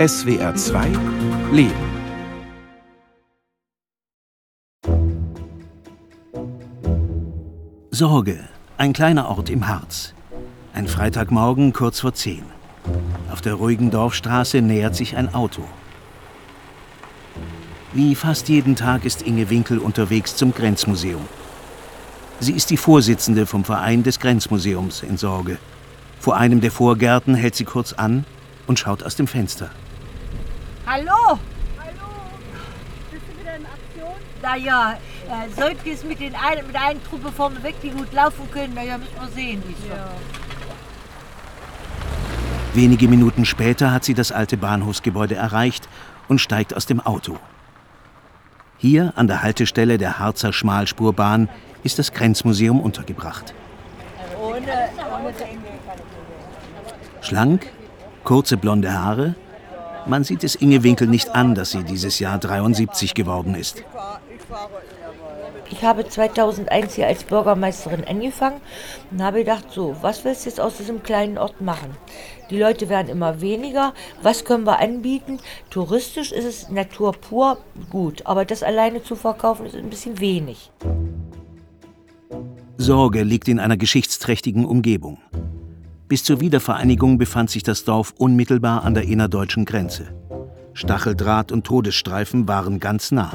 SWR 2 Leben. Sorge, ein kleiner Ort im Harz. Ein Freitagmorgen kurz vor zehn. Auf der ruhigen Dorfstraße nähert sich ein Auto. Wie fast jeden Tag ist Inge Winkel unterwegs zum Grenzmuseum. Sie ist die Vorsitzende vom Verein des Grenzmuseums in Sorge. Vor einem der Vorgärten hält sie kurz an und schaut aus dem Fenster. Hallo? Hallo, bist du wieder in Aktion? Naja, äh, sollten wir es mit, den ein, mit einer Truppe vorne weg, die gut laufen können, naja, müssen wir sehen. wird. Wenige Minuten später hat sie das alte Bahnhofsgebäude erreicht und steigt aus dem Auto. Hier an der Haltestelle der Harzer Schmalspurbahn ist das Grenzmuseum untergebracht. Schlank, kurze blonde Haare. Man sieht es Inge Winkel nicht an, dass sie dieses Jahr 73 geworden ist. Ich habe 2001 hier als Bürgermeisterin angefangen und habe gedacht, so, was willst du jetzt aus diesem kleinen Ort machen? Die Leute werden immer weniger. Was können wir anbieten? Touristisch ist es Natur pur gut, aber das alleine zu verkaufen ist ein bisschen wenig. Sorge liegt in einer geschichtsträchtigen Umgebung. Bis zur Wiedervereinigung befand sich das Dorf unmittelbar an der innerdeutschen Grenze. Stacheldraht und Todesstreifen waren ganz nah.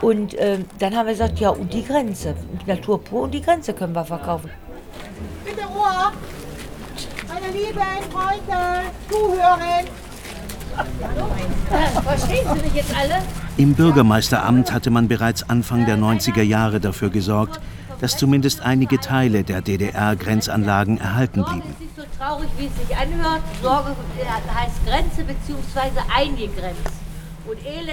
Und ähm, dann haben wir gesagt, ja, und die Grenze, Natur pur und die Grenze können wir verkaufen. Bitte Ruhe! Meine lieben Freunde, zuhören! Verstehen Sie mich jetzt alle? Im Bürgermeisteramt hatte man bereits Anfang der 90er Jahre dafür gesorgt, dass zumindest einige Teile der DDR-Grenzanlagen erhalten Sorge blieben. ist nicht so traurig, wie es sich anhört. Sorge heißt Grenze bzw. eingegrenzt.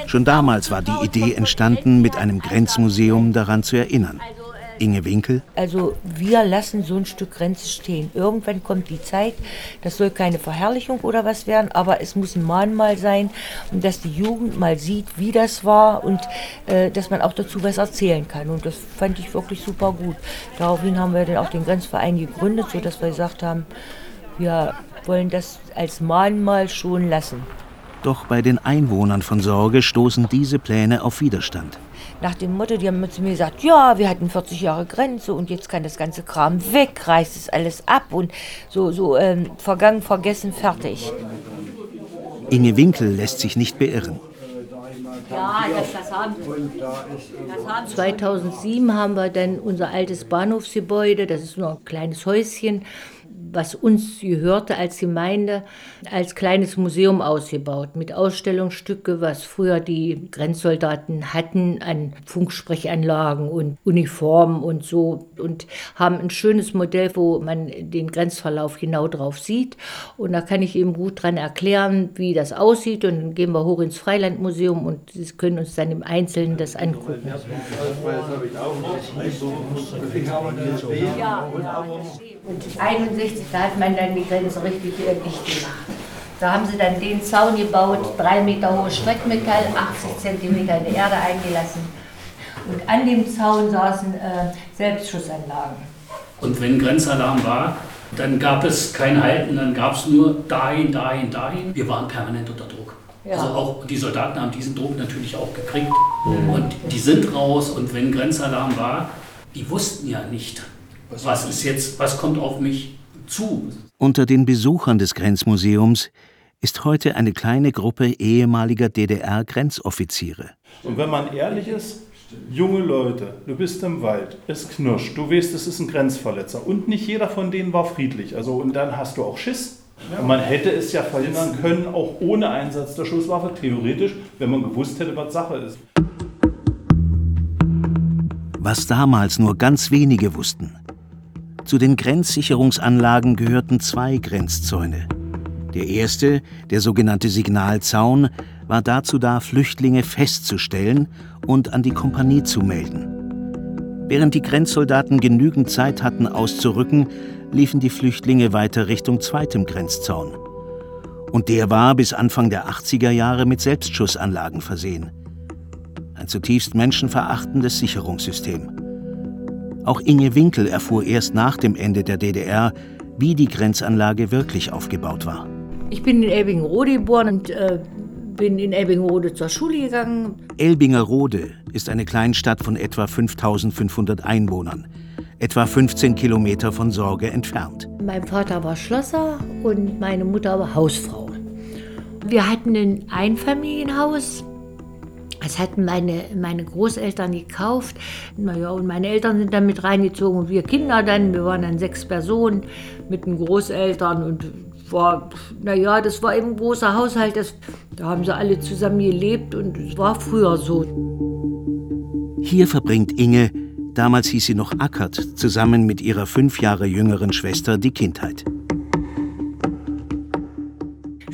Schon damals war die Idee entstanden, mit einem Grenzmuseum daran zu erinnern. Also, Inge Winkel, Also wir lassen so ein Stück Grenze stehen. Irgendwann kommt die Zeit, das soll keine Verherrlichung oder was werden, aber es muss ein Mahnmal sein und dass die Jugend mal sieht, wie das war und äh, dass man auch dazu was erzählen kann. Und das fand ich wirklich super gut. Daraufhin haben wir dann auch den Grenzverein gegründet, sodass wir gesagt haben, wir wollen das als Mahnmal schon lassen. doch bei den Einwohnern von Sorge stoßen diese Pläne auf Widerstand. Nach dem Motto, die haben zu mir gesagt, ja, wir hatten 40 Jahre Grenze und jetzt kann das ganze Kram weg, reißt es alles ab und so, so ähm, vergangen, vergessen, fertig. Inge Winkel lässt sich nicht beirren. ja, das, das haben Sie. Das haben Sie. 2007 haben wir dann unser altes Bahnhofsgebäude, das ist nur ein kleines Häuschen, was uns gehörte als Gemeinde, als kleines Museum ausgebaut mit Ausstellungsstücke, was früher die Grenzsoldaten hatten an Funksprechanlagen und Uniformen und so und haben ein schönes Modell, wo man den Grenzverlauf genau drauf sieht. Und da kann ich eben gut dran erklären, wie das aussieht. Und dann gehen wir hoch ins Freilandmuseum und Sie können uns dann im Einzelnen das angucken. Und 61, da hat man dann die Grenze richtig äh, dicht gemacht. Da haben sie dann den Zaun gebaut, drei Meter hohes Streckmetall, 80 Zentimeter in die Erde eingelassen. Und an dem Zaun saßen äh, Selbstschussanlagen. Und wenn Grenzalarm war, dann gab es kein Halten, dann gab es nur dahin, dahin, dahin. Wir waren permanent unter Druck. Ja. Also auch die Soldaten haben diesen Druck natürlich auch gekriegt. Und die sind raus und wenn Grenzalarm war, die wussten ja nicht, was ist jetzt, was kommt auf mich zu. Unter den Besuchern des Grenzmuseums ist heute eine kleine Gruppe ehemaliger DDR-Grenzoffiziere. Und wenn man ehrlich ist, junge Leute, du bist im Wald, es knirscht, du weißt, es ist ein Grenzverletzer und nicht jeder von denen war friedlich. Also und dann hast du auch Schiss. Und man hätte es ja verhindern können, auch ohne Einsatz der Schusswaffe, theoretisch, wenn man gewusst hätte, was Sache ist. Was damals nur ganz wenige wussten. Zu den Grenzsicherungsanlagen gehörten zwei Grenzzäune. Der erste, der sogenannte Signalzaun, war dazu da, Flüchtlinge festzustellen und an die Kompanie zu melden. Während die Grenzsoldaten genügend Zeit hatten, auszurücken, liefen die Flüchtlinge weiter Richtung zweitem Grenzzaun. Und der war bis Anfang der 80er Jahre mit Selbstschussanlagen versehen. Ein zutiefst menschenverachtendes Sicherungssystem. Auch Inge Winkel erfuhr erst nach dem Ende der DDR, wie die Grenzanlage wirklich aufgebaut war. Ich bin in Elbingerode geboren und äh, bin in Elbingerode zur Schule gegangen. Elbingerode ist eine Kleinstadt von etwa 5500 Einwohnern, etwa 15 Kilometer von Sorge entfernt. Mein Vater war Schlosser und meine Mutter war Hausfrau. Wir hatten ein Einfamilienhaus. Das hatten meine, meine Großeltern gekauft. Naja, und meine Eltern sind dann mit reingezogen und wir Kinder dann. Wir waren dann sechs Personen mit den Großeltern und war, naja, das war eben ein großer Haushalt. Das, da haben sie alle zusammen gelebt und es war früher so. Hier verbringt Inge, damals hieß sie noch Ackert, zusammen mit ihrer fünf Jahre jüngeren Schwester die Kindheit.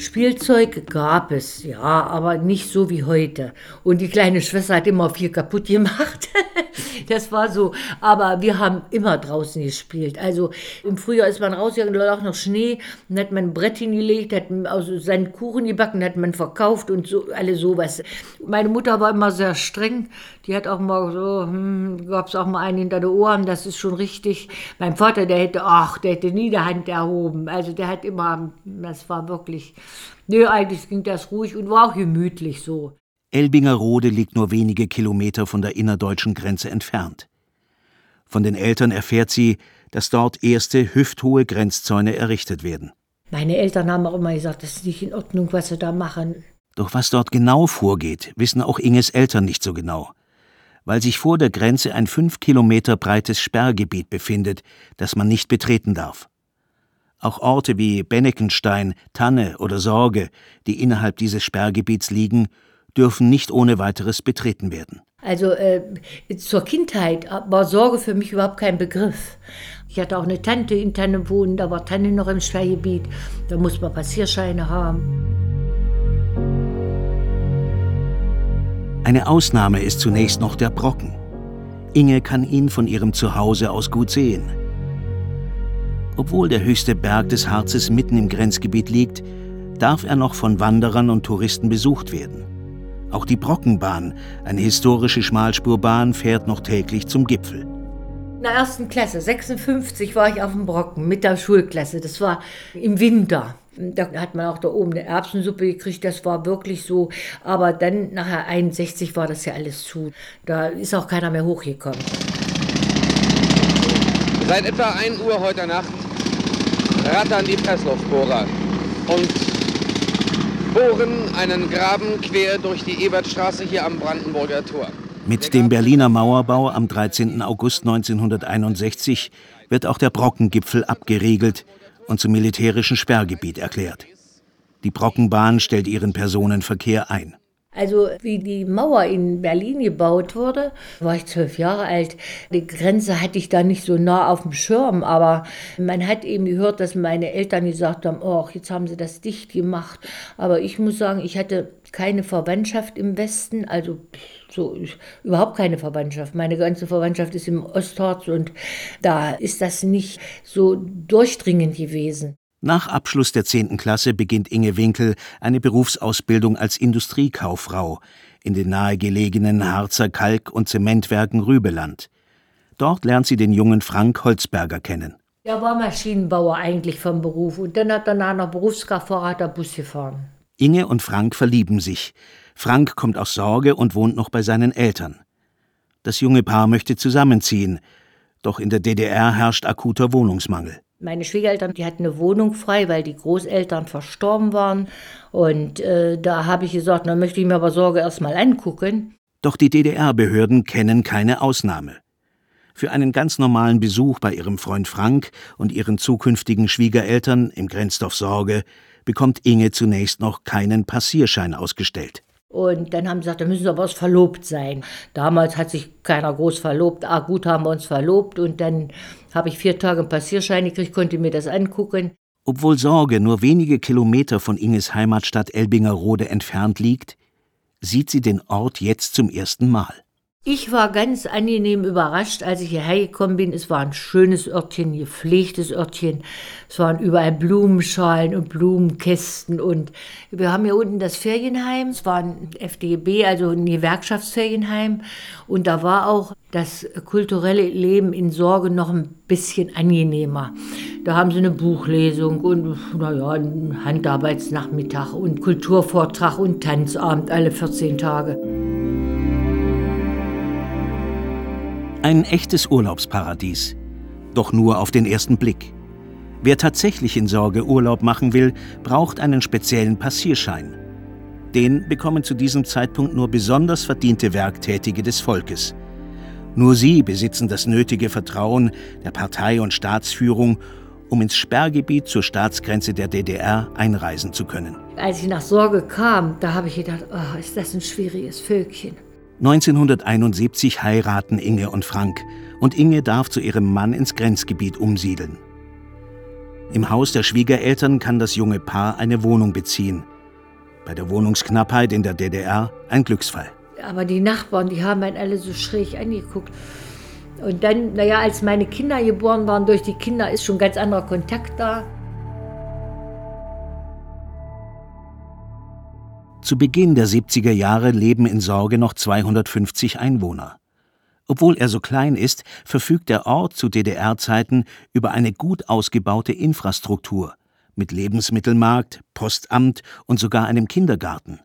Spielzeug gab es, ja, aber nicht so wie heute. Und die kleine Schwester hat immer viel kaputt gemacht. das war so. Aber wir haben immer draußen gespielt. Also im Frühjahr ist man rausgegangen, da lag noch Schnee, dann hat man ein Brett hingelegt, hat also seinen Kuchen gebacken, hat man verkauft und so, alles sowas. Meine Mutter war immer sehr streng. Die hat auch mal so, hm, gab es auch mal einen hinter den Ohren, das ist schon richtig. Mein Vater, der hätte, ach, der hätte nie die Hand erhoben. Also der hat immer, das war wirklich, nö, eigentlich ging das ruhig und war auch gemütlich so. Elbingerode liegt nur wenige Kilometer von der innerdeutschen Grenze entfernt. Von den Eltern erfährt sie, dass dort erste hüfthohe Grenzzäune errichtet werden. Meine Eltern haben auch immer gesagt, das ist nicht in Ordnung, was sie da machen. Doch was dort genau vorgeht, wissen auch Inges Eltern nicht so genau. Weil sich vor der Grenze ein fünf Kilometer breites Sperrgebiet befindet, das man nicht betreten darf. Auch Orte wie Benneckenstein, Tanne oder Sorge, die innerhalb dieses Sperrgebiets liegen, dürfen nicht ohne weiteres betreten werden. Also äh, zur Kindheit war Sorge für mich überhaupt kein Begriff. Ich hatte auch eine Tante in Tanne wohnen, da war Tanne noch im Sperrgebiet, da muss man Passierscheine haben. Eine Ausnahme ist zunächst noch der Brocken. Inge kann ihn von ihrem Zuhause aus gut sehen. Obwohl der höchste Berg des Harzes mitten im Grenzgebiet liegt, darf er noch von Wanderern und Touristen besucht werden. Auch die Brockenbahn, eine historische Schmalspurbahn, fährt noch täglich zum Gipfel. In der ersten Klasse, 56, war ich auf dem Brocken mit der Schulklasse. Das war im Winter. Da hat man auch da oben eine Erbsensuppe gekriegt, das war wirklich so. Aber dann nachher 61 war das ja alles zu. Da ist auch keiner mehr hochgekommen. Seit etwa 1 Uhr heute Nacht rattern die Pressluftbohrer und bohren einen Graben quer durch die Ebertstraße hier am Brandenburger Tor. Mit dem Berliner Mauerbau am 13. August 1961 wird auch der Brockengipfel abgeriegelt und zum militärischen Sperrgebiet erklärt. Die Brockenbahn stellt ihren Personenverkehr ein. Also wie die Mauer in Berlin gebaut wurde, war ich zwölf Jahre alt. Die Grenze hatte ich da nicht so nah auf dem Schirm, aber man hat eben gehört, dass meine Eltern gesagt haben, oh, jetzt haben sie das dicht gemacht. Aber ich muss sagen, ich hatte keine Verwandtschaft im Westen, also so überhaupt keine Verwandtschaft. Meine ganze Verwandtschaft ist im Ostharz und da ist das nicht so durchdringend gewesen. Nach Abschluss der 10. Klasse beginnt Inge Winkel eine Berufsausbildung als Industriekauffrau in den nahegelegenen Harzer Kalk- und Zementwerken Rübeland. Dort lernt sie den jungen Frank Holzberger kennen. Er war Maschinenbauer eigentlich vom Beruf und dann hat er nach einer Berufskraftfahrer der Bus gefahren. Inge und Frank verlieben sich. Frank kommt aus Sorge und wohnt noch bei seinen Eltern. Das junge Paar möchte zusammenziehen, doch in der DDR herrscht akuter Wohnungsmangel. Meine Schwiegereltern, die hatten eine Wohnung frei, weil die Großeltern verstorben waren. Und äh, da habe ich gesagt, dann möchte ich mir aber Sorge erst mal angucken. Doch die DDR-Behörden kennen keine Ausnahme. Für einen ganz normalen Besuch bei ihrem Freund Frank und ihren zukünftigen Schwiegereltern im Grenzdorf Sorge bekommt Inge zunächst noch keinen Passierschein ausgestellt. Und dann haben sie gesagt, da müssen sie aber was verlobt sein. Damals hat sich keiner groß verlobt. Ah, gut, haben wir uns verlobt. Und dann habe ich vier Tage einen Passierschein gekriegt, konnte mir das angucken. Obwohl Sorge nur wenige Kilometer von Inges Heimatstadt Elbingerode entfernt liegt, sieht sie den Ort jetzt zum ersten Mal. Ich war ganz angenehm überrascht, als ich hierher gekommen bin. Es war ein schönes Örtchen, gepflegtes Örtchen. Es waren überall Blumenschalen und Blumenkästen. Und wir haben hier unten das Ferienheim. Es war ein FDGB, also ein Gewerkschaftsferienheim. Und da war auch das kulturelle Leben in Sorge noch ein bisschen angenehmer. Da haben sie eine Buchlesung und naja, einen Handarbeitsnachmittag und Kulturvortrag und Tanzabend alle 14 Tage. Ein echtes Urlaubsparadies. Doch nur auf den ersten Blick. Wer tatsächlich in Sorge Urlaub machen will, braucht einen speziellen Passierschein. Den bekommen zu diesem Zeitpunkt nur besonders verdiente Werktätige des Volkes. Nur sie besitzen das nötige Vertrauen der Partei- und Staatsführung, um ins Sperrgebiet zur Staatsgrenze der DDR einreisen zu können. Als ich nach Sorge kam, da habe ich gedacht, oh, ist das ein schwieriges Völkchen. 1971 heiraten Inge und Frank und Inge darf zu ihrem Mann ins Grenzgebiet umsiedeln. Im Haus der Schwiegereltern kann das junge Paar eine Wohnung beziehen. Bei der Wohnungsknappheit in der DDR ein Glücksfall. Aber die Nachbarn, die haben einen alle so schräg angeguckt. Und dann, naja, als meine Kinder geboren waren, durch die Kinder ist schon ganz anderer Kontakt da. Zu Beginn der 70er Jahre leben in Sorge noch 250 Einwohner. Obwohl er so klein ist, verfügt der Ort zu DDR-Zeiten über eine gut ausgebaute Infrastruktur mit Lebensmittelmarkt, Postamt und sogar einem Kindergarten.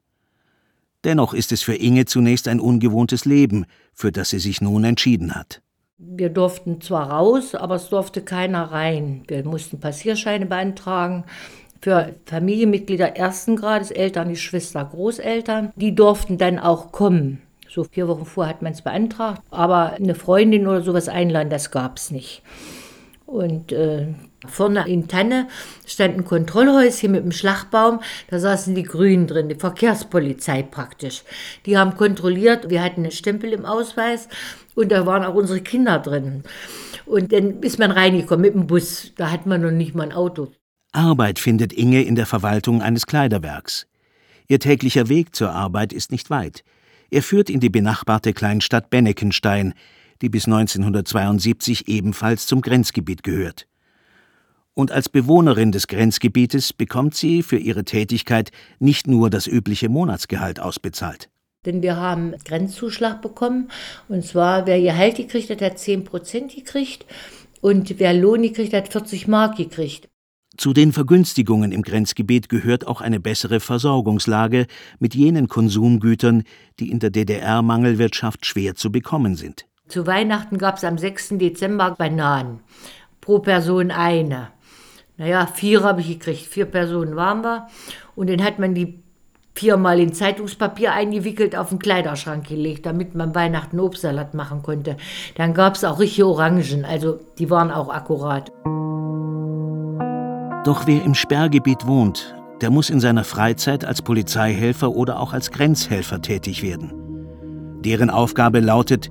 Dennoch ist es für Inge zunächst ein ungewohntes Leben, für das sie sich nun entschieden hat. Wir durften zwar raus, aber es durfte keiner rein. Wir mussten Passierscheine beantragen für Familienmitglieder ersten Grades, Eltern, Geschwister, Großeltern. Die durften dann auch kommen. So vier Wochen vorher hat man es beantragt. Aber eine Freundin oder sowas einladen, das gab es nicht. Und äh, vorne in Tanne stand ein Kontrollhäuschen mit einem Schlagbaum. Da saßen die Grünen drin, die Verkehrspolizei praktisch. Die haben kontrolliert, wir hatten einen Stempel im Ausweis und da waren auch unsere Kinder drin. Und dann ist man reingekommen mit dem Bus. Da hat man noch nicht mal ein Auto. Arbeit findet Inge in der Verwaltung eines Kleiderwerks. Ihr täglicher Weg zur Arbeit ist nicht weit. Er führt in die benachbarte Kleinstadt Benneckenstein, die bis 1972 ebenfalls zum Grenzgebiet gehört. Und als Bewohnerin des Grenzgebietes bekommt sie für ihre Tätigkeit nicht nur das übliche Monatsgehalt ausbezahlt. Denn wir haben Grenzzuschlag bekommen. Und zwar, wer Gehalt gekriegt hat, hat 10 Prozent gekriegt. Und wer Lohn gekriegt hat, 40 Mark gekriegt. Zu den Vergünstigungen im Grenzgebiet gehört auch eine bessere Versorgungslage mit jenen Konsumgütern, die in der DDR-Mangelwirtschaft schwer zu bekommen sind. Zu Weihnachten gab es am 6. Dezember Bananen. Pro Person eine. Naja, vier habe ich gekriegt. Vier Personen waren wir. Und dann hat man die viermal in Zeitungspapier eingewickelt auf den Kleiderschrank gelegt, damit man Weihnachten Obstsalat machen konnte. Dann gab es auch richtige Orangen, also die waren auch akkurat. Doch wer im Sperrgebiet wohnt, der muss in seiner Freizeit als Polizeihelfer oder auch als Grenzhelfer tätig werden. Deren Aufgabe lautet,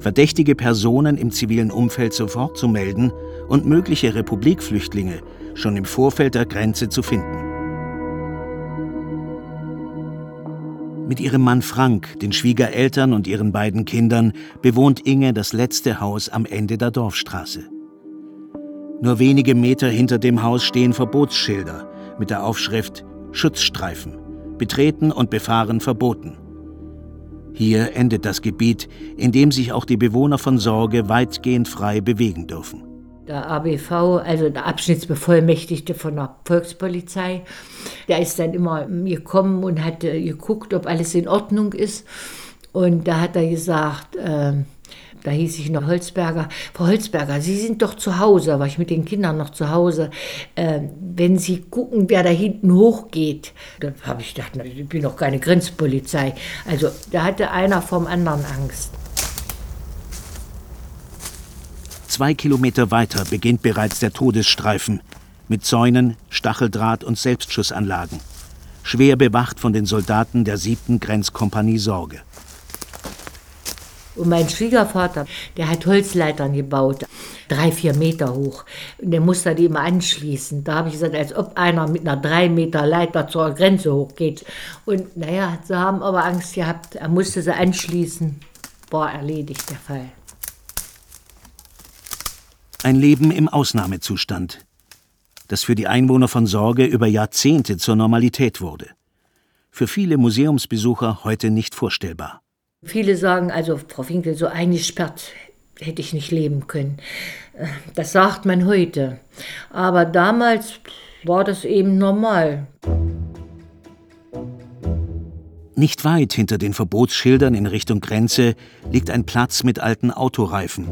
verdächtige Personen im zivilen Umfeld sofort zu melden und mögliche Republikflüchtlinge schon im Vorfeld der Grenze zu finden. Mit ihrem Mann Frank, den Schwiegereltern und ihren beiden Kindern bewohnt Inge das letzte Haus am Ende der Dorfstraße. Nur wenige Meter hinter dem Haus stehen Verbotsschilder mit der Aufschrift Schutzstreifen, betreten und befahren verboten. Hier endet das Gebiet, in dem sich auch die Bewohner von Sorge weitgehend frei bewegen dürfen. Der ABV, also der Abschnittsbevollmächtigte von der Volkspolizei, der ist dann immer gekommen und hat geguckt, ob alles in Ordnung ist. Und da hat er gesagt, äh, da hieß ich noch Holzberger. Frau Holzberger, Sie sind doch zu Hause, war ich mit den Kindern noch zu Hause. Äh, wenn Sie gucken, wer da hinten hochgeht, dann habe ich gedacht, ich bin doch keine Grenzpolizei. Also da hatte einer vom anderen Angst. Zwei Kilometer weiter beginnt bereits der Todesstreifen mit Zäunen, Stacheldraht und Selbstschussanlagen. Schwer bewacht von den Soldaten der 7. Grenzkompanie Sorge. Und mein Schwiegervater, der hat Holzleitern gebaut, drei, vier Meter hoch. Und der musste die immer anschließen. Da habe ich gesagt, als ob einer mit einer drei Meter Leiter zur Grenze hochgeht. Und naja, sie haben aber Angst gehabt, er musste sie anschließen. war erledigt der Fall. Ein Leben im Ausnahmezustand, das für die Einwohner von Sorge über Jahrzehnte zur Normalität wurde. Für viele Museumsbesucher heute nicht vorstellbar. Viele sagen also, Frau Winkel, so eingesperrt hätte ich nicht leben können. Äh, das sagt man heute. Aber damals war das eben normal. Nicht weit hinter den Verbotsschildern in Richtung Grenze liegt ein Platz mit alten Autoreifen,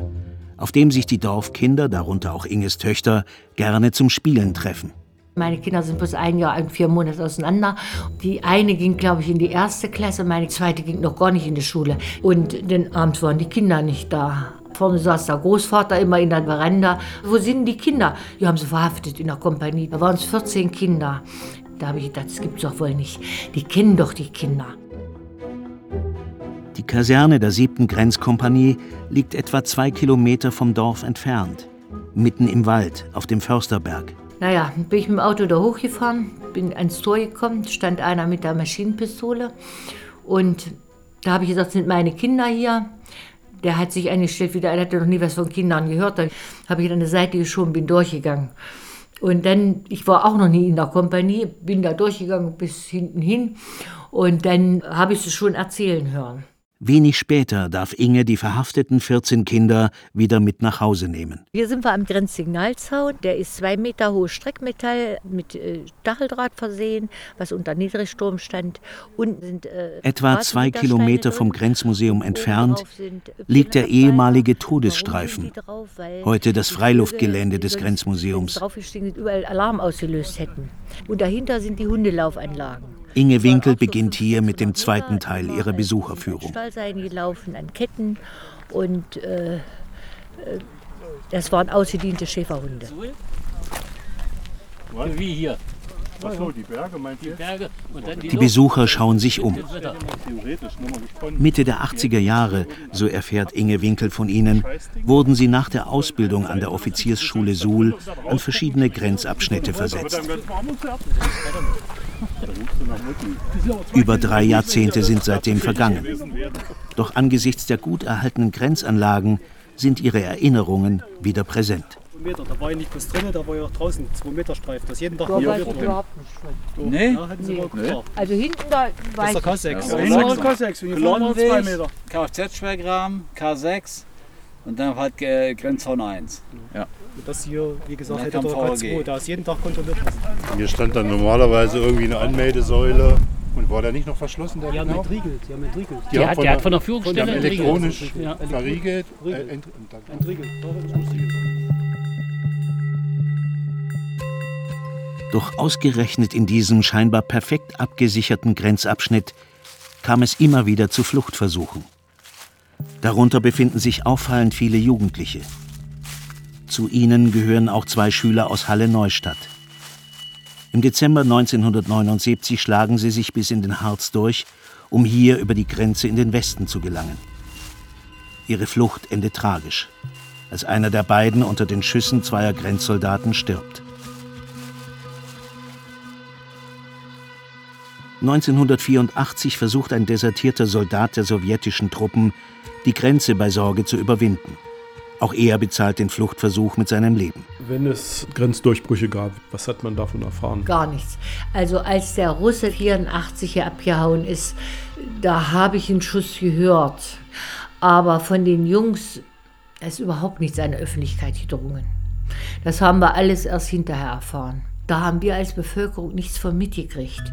auf dem sich die Dorfkinder, darunter auch Inges Töchter, gerne zum Spielen treffen. Meine Kinder sind bloß ein Jahr und vier Monate auseinander. Die eine ging, glaube ich, in die erste Klasse, meine zweite ging noch gar nicht in die Schule. Und den Abend waren die Kinder nicht da. Vorne saß der Großvater immer in der Veranda. Wo sind die Kinder? Die haben sie verhaftet in der Kompanie. Da waren es 14 Kinder. Da habe ich gedacht, das gibt's doch wohl nicht. Die kennen doch die Kinder. Die Kaserne der siebten Grenzkompanie liegt etwa zwei Kilometer vom Dorf entfernt. Mitten im Wald, auf dem Försterberg. Naja, bin ich mit dem Auto da hochgefahren, bin ans Tor gekommen, stand einer mit der Maschinenpistole. Und da habe ich gesagt, sind meine Kinder hier. Der hat sich eingestellt, wieder, er hatte noch nie was von Kindern gehört. Dann habe ich an der Seite geschoben, bin durchgegangen. Und dann, ich war auch noch nie in der Kompanie, bin da durchgegangen bis hinten hin. Und dann habe ich es schon erzählen hören. Wenig später darf Inge die verhafteten 14 Kinder wieder mit nach Hause nehmen. Hier sind wir am Grenzsignalzaun. Der ist zwei Meter hohes Streckmetall mit äh, Stacheldraht versehen, was unter Niedrigsturm stand. Unten sind äh, etwa zwei Kilometer vom Grenzmuseum entfernt liegt der ehemalige Todesstreifen, heute das Freiluftgelände des Grenzmuseums. Draufgestiegen überall Alarm ausgelöst hätten. Und dahinter sind die Hundelaufanlagen. Inge Winkel beginnt hier mit dem zweiten Teil ihrer Besucherführung. Stallseien gelaufen an Ketten und äh, äh, das waren ausgediente Schäferhunde. Wie hier. Die? Die Besucher schauen sich um. Mitte der 80er Jahre, so erfährt Inge Winkel von ihnen, wurden sie nach der Ausbildung an der Offiziersschule Suhl an verschiedene Grenzabschnitte versetzt. Über drei Jahrzehnte sind seitdem vergangen. Doch angesichts der gut erhaltenen Grenzanlagen sind ihre Erinnerungen wieder präsent. Meter. Da war ja nicht bloß drin, da war ja draußen 2 Meter Streifen. Das jeden Tag da hier wieder überhaupt nicht Nee? Ja, nee. nee. Also hinten da war Das ist der K6. Ja, ja. K6. Und hier vorne 2 Meter. Kfz-Schwergraben, K6 und dann halt äh, Grenzzaun 1. Ja. Und das hier, wie gesagt, hätte der K2. Da ist jeden Tag kontrolliert worden. Hier stand dann normalerweise irgendwie eine Anmeldesäule. Und war der nicht noch verschlossen? Der die haben entriegelt. Die haben entriegelt. Die, die hat, der hat von der Führungsstelle elektronisch verriegelt. Entriegelt. Entriegelt. Doch ausgerechnet in diesem scheinbar perfekt abgesicherten Grenzabschnitt kam es immer wieder zu Fluchtversuchen. Darunter befinden sich auffallend viele Jugendliche. Zu ihnen gehören auch zwei Schüler aus Halle Neustadt. Im Dezember 1979 schlagen sie sich bis in den Harz durch, um hier über die Grenze in den Westen zu gelangen. Ihre Flucht endet tragisch, als einer der beiden unter den Schüssen zweier Grenzsoldaten stirbt. 1984 versucht ein desertierter Soldat der sowjetischen Truppen, die Grenze bei Sorge zu überwinden. Auch er bezahlt den Fluchtversuch mit seinem Leben. Wenn es Grenzdurchbrüche gab, was hat man davon erfahren? Gar nichts. Also als der Russe 84 hier abgehauen ist, da habe ich einen Schuss gehört. Aber von den Jungs ist überhaupt nichts an der Öffentlichkeit gedrungen. Das haben wir alles erst hinterher erfahren. Da haben wir als Bevölkerung nichts von mitgekriegt.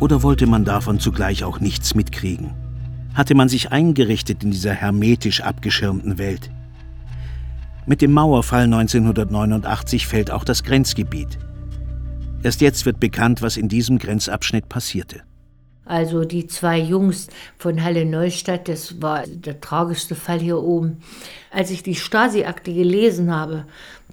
Oder wollte man davon zugleich auch nichts mitkriegen? Hatte man sich eingerichtet in dieser hermetisch abgeschirmten Welt? Mit dem Mauerfall 1989 fällt auch das Grenzgebiet. Erst jetzt wird bekannt, was in diesem Grenzabschnitt passierte. Also die zwei Jungs von Halle Neustadt, das war der tragischste Fall hier oben. Als ich die Stasi-Akte gelesen habe,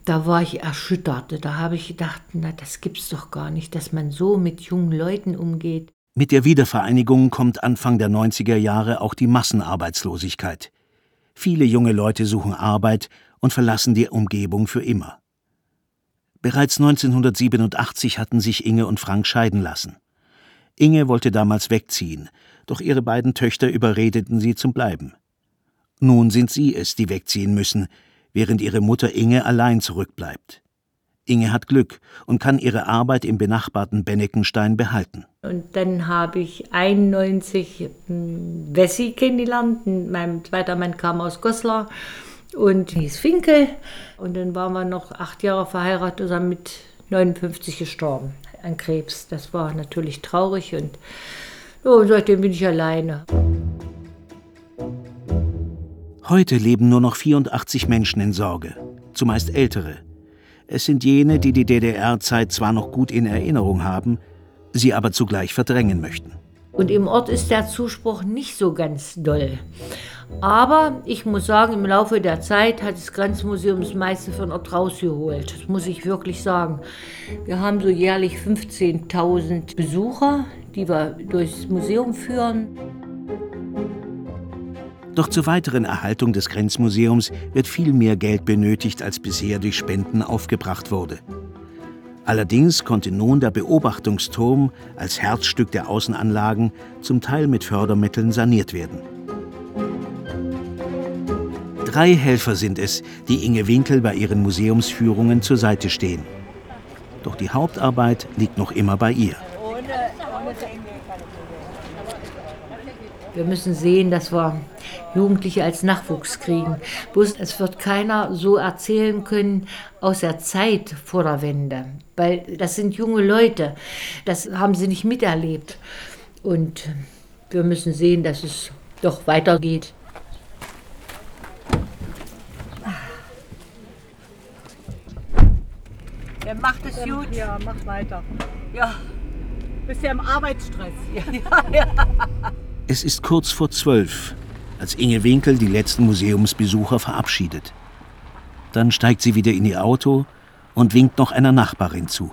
da war ich erschüttert. Da habe ich gedacht, na, das gibt's doch gar nicht, dass man so mit jungen Leuten umgeht. Mit der Wiedervereinigung kommt Anfang der 90er Jahre auch die Massenarbeitslosigkeit. Viele junge Leute suchen Arbeit und verlassen die Umgebung für immer. Bereits 1987 hatten sich Inge und Frank scheiden lassen. Inge wollte damals wegziehen, doch ihre beiden Töchter überredeten sie zum Bleiben. Nun sind sie es, die wegziehen müssen, während ihre Mutter Inge allein zurückbleibt. Inge hat Glück und kann ihre Arbeit im benachbarten Benneckenstein behalten. Und dann habe ich 91 hm, Wessi kennengelernt. Mein zweiter Mann kam aus Goslar und hieß Finkel. Und dann waren wir noch acht Jahre verheiratet, zusammen mit 59 gestorben an Krebs. Das war natürlich traurig und oh, seitdem bin ich alleine. Heute leben nur noch 84 Menschen in Sorge, zumeist ältere. Es sind jene, die die DDR-Zeit zwar noch gut in Erinnerung haben, sie aber zugleich verdrängen möchten. Und im Ort ist der Zuspruch nicht so ganz doll. Aber ich muss sagen, im Laufe der Zeit hat das Grenzmuseum das meiste von Ort rausgeholt. Das muss ich wirklich sagen. Wir haben so jährlich 15.000 Besucher, die wir durchs Museum führen. Doch zur weiteren Erhaltung des Grenzmuseums wird viel mehr Geld benötigt, als bisher durch Spenden aufgebracht wurde. Allerdings konnte nun der Beobachtungsturm als Herzstück der Außenanlagen zum Teil mit Fördermitteln saniert werden. Drei Helfer sind es, die Inge Winkel bei ihren Museumsführungen zur Seite stehen. Doch die Hauptarbeit liegt noch immer bei ihr. Wir müssen sehen, dass wir Jugendliche als Nachwuchs kriegen. Bloß es wird keiner so erzählen können aus der Zeit vor der Wende, weil das sind junge Leute, das haben sie nicht miterlebt. Und wir müssen sehen, dass es doch weitergeht. Der macht es gut. Ja, mach weiter. Ja. Bist ja im Arbeitsstress. Ja, ja, ja. Es ist kurz vor zwölf, als Inge Winkel die letzten Museumsbesucher verabschiedet. Dann steigt sie wieder in ihr Auto und winkt noch einer Nachbarin zu.